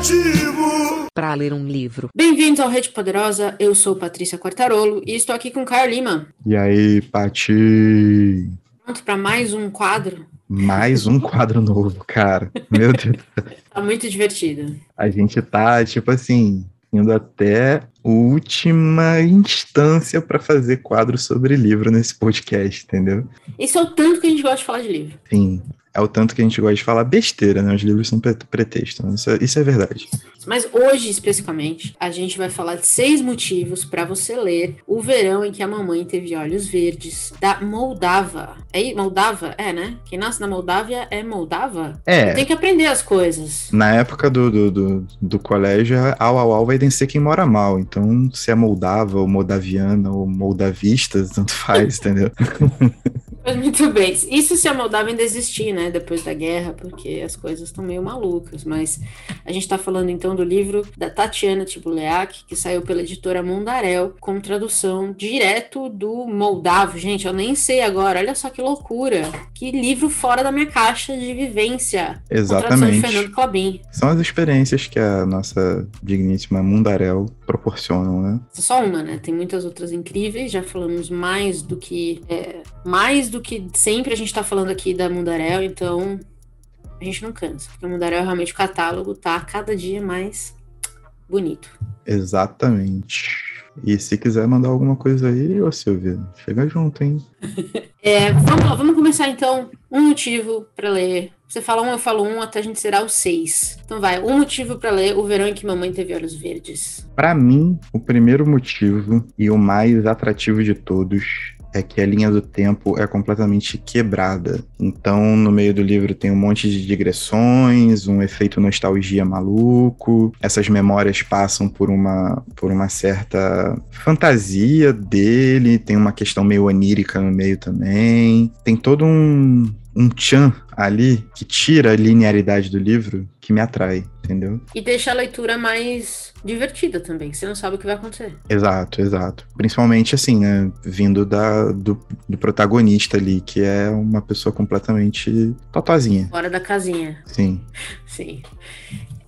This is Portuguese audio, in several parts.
motivo para ler um livro. Bem-vindos ao Rede Poderosa, eu sou Patrícia Quartarolo e estou aqui com Caio Lima. E aí, Pati? Pronto para mais um quadro? Mais um quadro novo, cara. Meu Deus. tá muito divertido. A gente tá, tipo assim, indo até a última instância para fazer quadro sobre livro nesse podcast, entendeu? Isso é o tanto que a gente gosta de falar de livro. Sim é o tanto que a gente gosta de falar besteira, né? Os livros são pretexto, né? isso, é, isso é verdade. Mas hoje, especificamente, a gente vai falar de seis motivos para você ler O Verão em que a Mamãe Teve Olhos Verdes, da Moldava. É Moldava? É, né? Quem nasce na Moldávia é Moldava? É. Tem que aprender as coisas. Na época do, do, do, do colégio, au, au, au vai vencer quem mora mal. Então, se é moldava, ou moldaviana, ou moldavista, tanto faz, entendeu? Muito bem. Isso se a Moldávia ainda existir, né? Depois da guerra, porque as coisas estão meio malucas. Mas a gente está falando então do livro da Tatiana Tibuleak, que saiu pela editora Mundarel, com tradução direto do moldavo. Gente, eu nem sei agora. Olha só que loucura. Que livro fora da minha caixa de vivência. Exatamente. Com de Fernando Clabin. São as experiências que a nossa digníssima Mundarel proporcionam, né? Só uma, né? Tem muitas outras incríveis. Já falamos mais do que. É, mais do que sempre a gente está falando aqui da Mundarel, então a gente não cansa. Porque a Mundarel realmente o catálogo tá cada dia mais bonito. Exatamente. E se quiser mandar alguma coisa aí, ô Silvia, chega junto, hein? é, vamos lá, vamos começar então. Um motivo para ler. Você fala um, eu falo um, até a gente será o seis. Então vai, um motivo para ler O Verão em que Mamãe Teve Olhos Verdes. Para mim, o primeiro motivo e o mais atrativo de todos é que a linha do tempo é completamente quebrada. Então, no meio do livro tem um monte de digressões, um efeito nostalgia maluco. Essas memórias passam por uma, por uma certa fantasia dele, tem uma questão meio onírica no meio também. Tem todo um, um tchan ali que tira a linearidade do livro que me atrai, entendeu? E deixa a leitura mais divertida também, você não sabe o que vai acontecer. Exato, exato. Principalmente assim, né? Vindo da, do, do protagonista ali, que é uma pessoa completamente totozinha. Fora da casinha. Sim. Sim.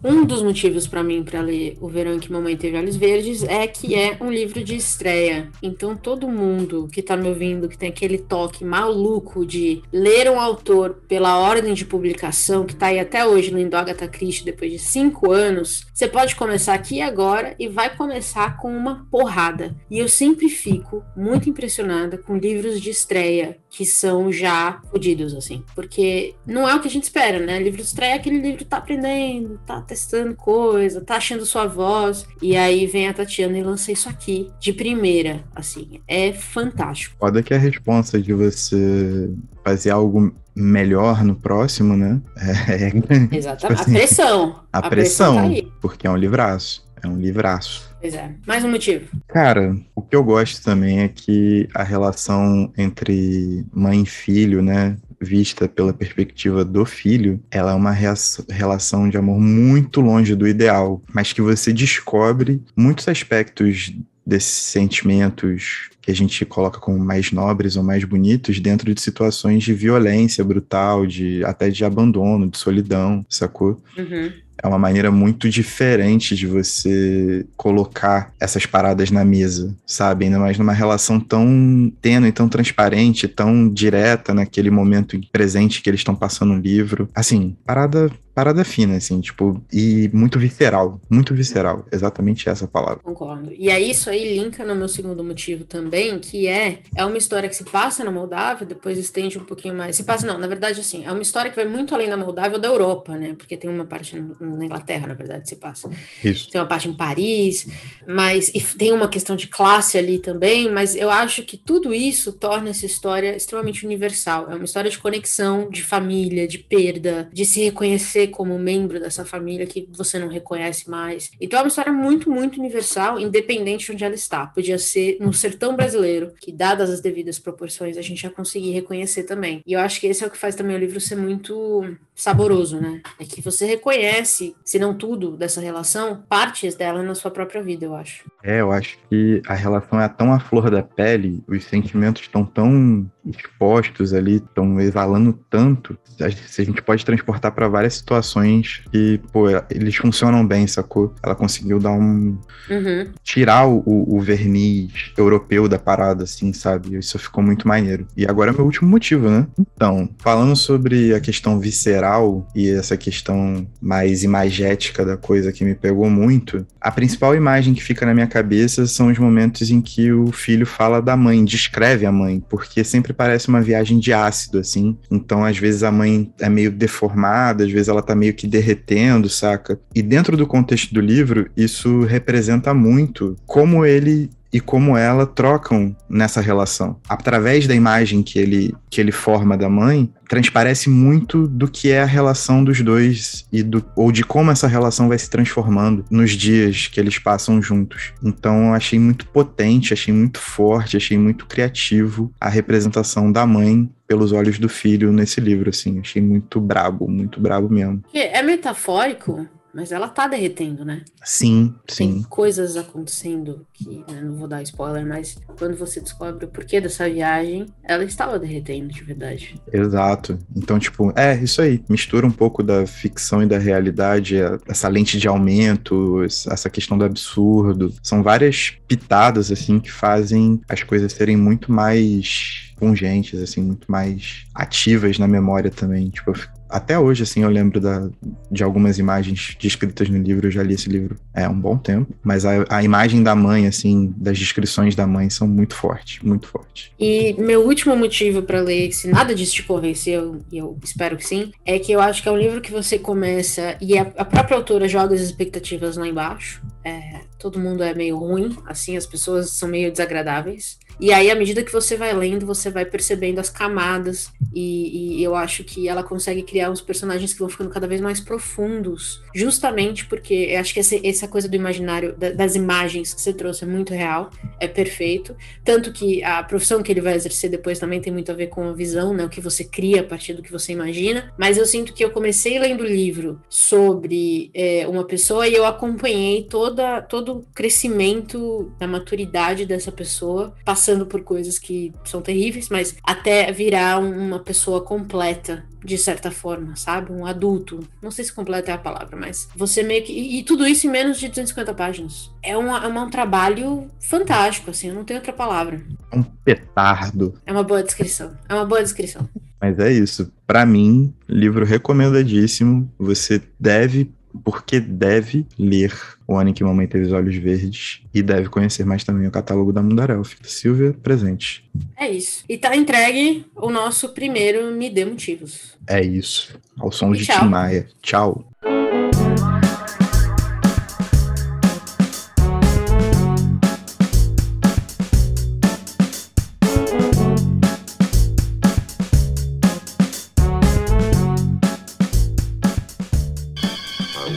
Um dos motivos para mim para ler O Verão que Mamãe Teve Olhos Verdes é que é um livro de estreia. Então todo mundo que tá me ouvindo, que tem aquele toque maluco de ler um autor pela ordem de publicação, que tá aí até hoje lendo Agatha Christie depois de cinco anos, você pode começar aqui agora e vai começar com uma porrada. E eu sempre fico muito impressionada com livros de estreia que são já fodidos, assim. Porque não é o que a gente espera, né? Livro de estreia é aquele livro que tá aprendendo, tá testando coisa, tá achando sua voz. E aí vem a Tatiana e lança isso aqui de primeira, assim. É fantástico. Pode que a resposta de você fazer algo melhor no próximo, né? É, é Exatamente. Tipo assim, a pressão. A, a pressão, pressão tá porque é um livraço. É um livraço. Pois é. Mais um motivo. Cara, o que eu gosto também é que a relação entre mãe e filho, né? Vista pela perspectiva do filho, ela é uma relação de amor muito longe do ideal, mas que você descobre muitos aspectos desses sentimentos que a gente coloca como mais nobres ou mais bonitos dentro de situações de violência brutal, de até de abandono, de solidão, sacou? Uhum é uma maneira muito diferente de você colocar essas paradas na mesa, sabe? Ainda mais numa relação tão tênue, tão transparente, tão direta naquele momento presente que eles estão passando no livro. Assim, parada parada fina, assim, tipo, e muito visceral, muito visceral, exatamente essa palavra. Concordo. E aí isso aí linka no meu segundo motivo também, que é, é uma história que se passa na Moldávia, depois estende um pouquinho mais, se passa, não, na verdade, assim, é uma história que vai muito além da Moldávia ou da Europa, né, porque tem uma parte na Inglaterra, na verdade, se passa. Isso. Tem uma parte em Paris, mas, e tem uma questão de classe ali também, mas eu acho que tudo isso torna essa história extremamente universal, é uma história de conexão, de família, de perda, de se reconhecer como membro dessa família que você não reconhece mais. Então é uma história muito, muito universal, independente de onde ela está. Podia ser no sertão brasileiro, que dadas as devidas proporções, a gente já conseguir reconhecer também. E eu acho que esse é o que faz também o livro ser muito saboroso, né? É que você reconhece, se não tudo dessa relação, partes dela na sua própria vida, eu acho. É, eu acho que a relação é tão à flor da pele, os sentimentos estão tão expostos ali, estão exalando tanto, a gente pode transportar para várias situações que, pô, eles funcionam bem, sacou? Ela conseguiu dar um. Uhum. tirar o, o, verniz europeu da parada, assim, sabe? Isso ficou muito maneiro. E agora é meu último motivo, né? Então, falando sobre a questão visceral e essa questão mais imagética da coisa que me pegou muito, a principal imagem que fica na minha cabeça são os momentos em que o filho fala da mãe, descreve a mãe, porque sempre parece uma viagem de ácido, assim. Então, às vezes, a mãe é meio deformada, às vezes ela tá meio que derretendo, saca? E dentro do contexto do livro, isso representa muito como ele e como ela trocam nessa relação. Através da imagem que ele, que ele forma da mãe, transparece muito do que é a relação dos dois e do, ou de como essa relação vai se transformando nos dias que eles passam juntos. Então eu achei muito potente, achei muito forte, achei muito criativo a representação da mãe pelos olhos do filho nesse livro, assim. Achei muito brabo, muito brabo mesmo. É metafórico mas ela tá derretendo, né? Sim, sim. Tem coisas acontecendo que, né, não vou dar spoiler, mas quando você descobre o porquê dessa viagem, ela estava derretendo de verdade. Exato. Então, tipo, é isso aí. Mistura um pouco da ficção e da realidade, essa lente de aumento, essa questão do absurdo. São várias pitadas, assim, que fazem as coisas serem muito mais pungentes, assim, muito mais ativas na memória também. Tipo, eu até hoje, assim, eu lembro da, de algumas imagens descritas no livro. Eu já li esse livro há um bom tempo. Mas a, a imagem da mãe, assim, das descrições da mãe são muito fortes, muito fortes. E meu último motivo para ler, se nada disso te convenceu, e eu espero que sim, é que eu acho que é um livro que você começa e a, a própria autora joga as expectativas lá embaixo. É, todo mundo é meio ruim, assim, as pessoas são meio desagradáveis. E aí, à medida que você vai lendo, você vai percebendo as camadas, e, e, eu acho que ela consegue criar uns personagens que vão ficando cada vez mais profundos, justamente porque eu acho que essa, essa coisa do imaginário, da, das imagens que você trouxe é muito real, é perfeito. Tanto que a profissão que ele vai exercer depois também tem muito a ver com a visão, né? O que você cria a partir do que você imagina. Mas eu sinto que eu comecei lendo o livro sobre é, uma pessoa e eu acompanhei toda, todo o crescimento da maturidade dessa pessoa, passando passando por coisas que são terríveis, mas até virar uma pessoa completa, de certa forma, sabe? Um adulto. Não sei se completa é a palavra, mas você meio que. E, e tudo isso em menos de 250 páginas. É, uma, é um trabalho fantástico, assim, eu não tenho outra palavra. Um petardo. É uma boa descrição. É uma boa descrição. Mas é isso. Para mim, livro recomendadíssimo. Você deve porque deve ler O Ano em que Mamãe Teve os Olhos Verdes e deve conhecer mais também o catálogo da Mundarel. Silvia, presente. É isso. E tá entregue o nosso primeiro Me Dê Motivos. É isso. Ao som e de Tim Maia. Tchau.